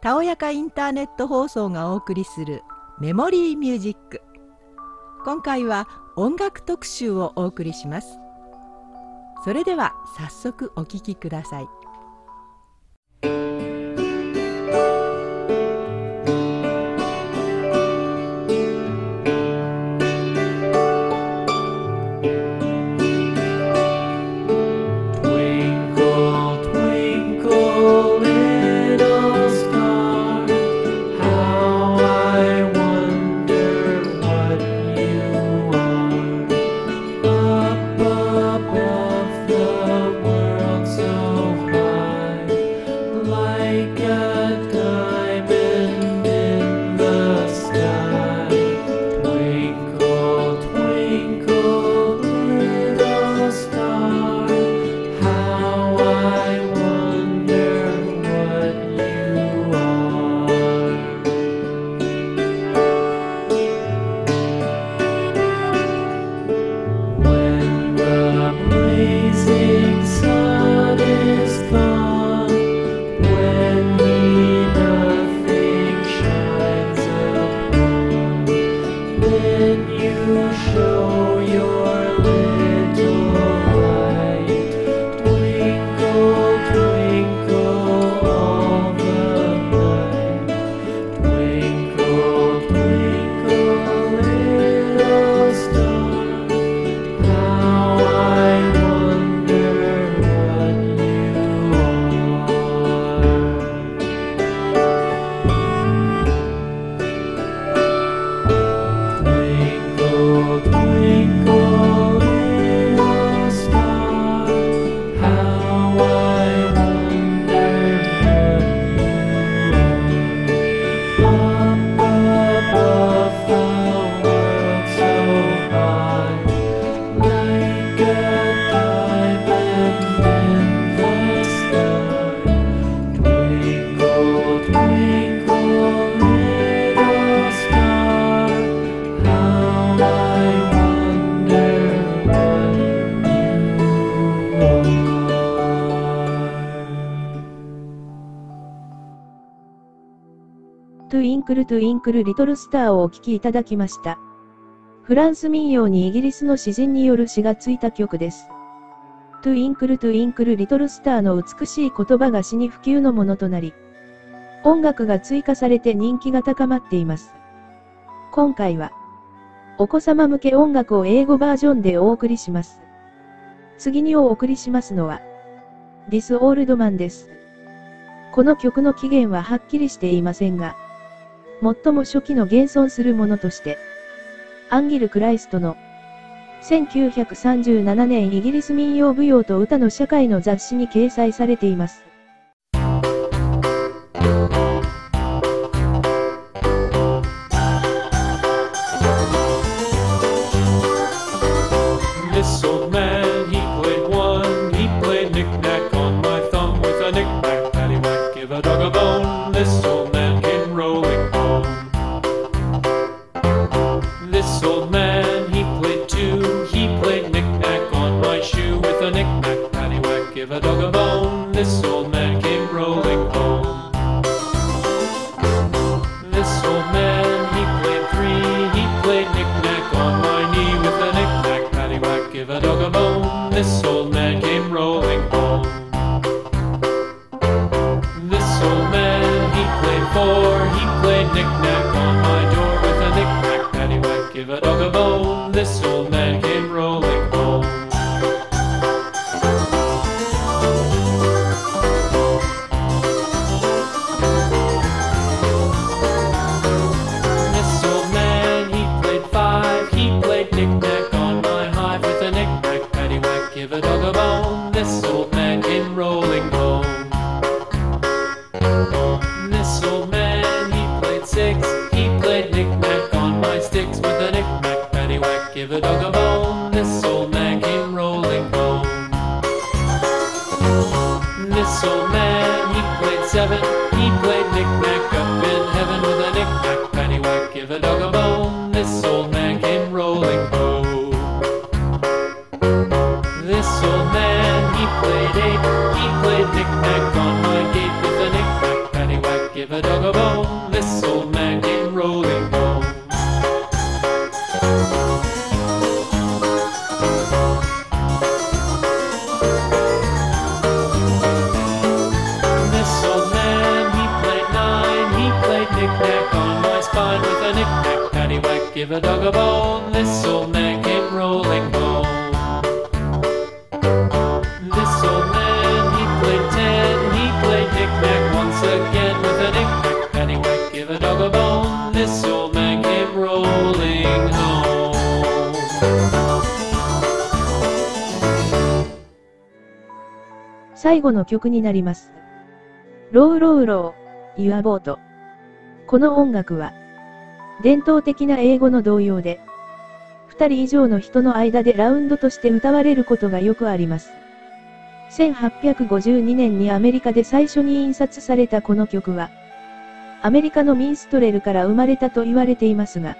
たおやかインターネット放送がお送りするメモリーミュージック。今回は音楽特集をお送りします。それでは早速お聴きください。ンクル Twinkle Little Star をお聴きいただきました。フランス民謡にイギリスの詩人による詩がついた曲です。 Twinkle Twinkle Little Star の美しい言葉が詩に不朽のものとなり、音楽が追加されて人気が高まっています。今回は、お子様向け音楽を英語バージョンでお送りします。次にお送りしますのは、This Old Man です。この曲の起源ははっきりしていませんが、最も初期の現存するものとして、アンギル・クライストの1937年イギリス民謡舞踊と歌の社会の雑誌に掲載されています。Give a dog a bone. This old man came rolling home. This old man, he played three. He played knick-knack on my knee with a knick-knack, paddywhack, give a dog a bone. This old man came rolling home. This old man, he played four. He played knick-knack on my door with a knick-knack, paddywhack, give a dog a bone. Mistletoe. A knick-knack, paddywhack, give a dog a bone. This old man came rolling home. This old man, he played ten. He played knick-knack once again with a knick-knack, paddywhack, give a dog a bone. This old man came rolling home. 最後の曲になります。ローローロー、ユアボート。この音楽は、伝統的な英語の童謡で、二人以上の人の間でラウンドとして歌われることがよくあります。1852年にアメリカで最初に印刷されたこの曲は、アメリカのミンストレルから生まれたと言われていますが、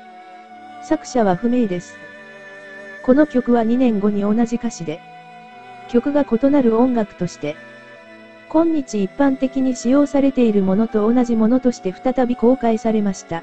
作者は不明です。この曲は2年後に同じ歌詞で、曲が異なる音楽として、今日一般的に使用されているものと同じものとして再び公開されました。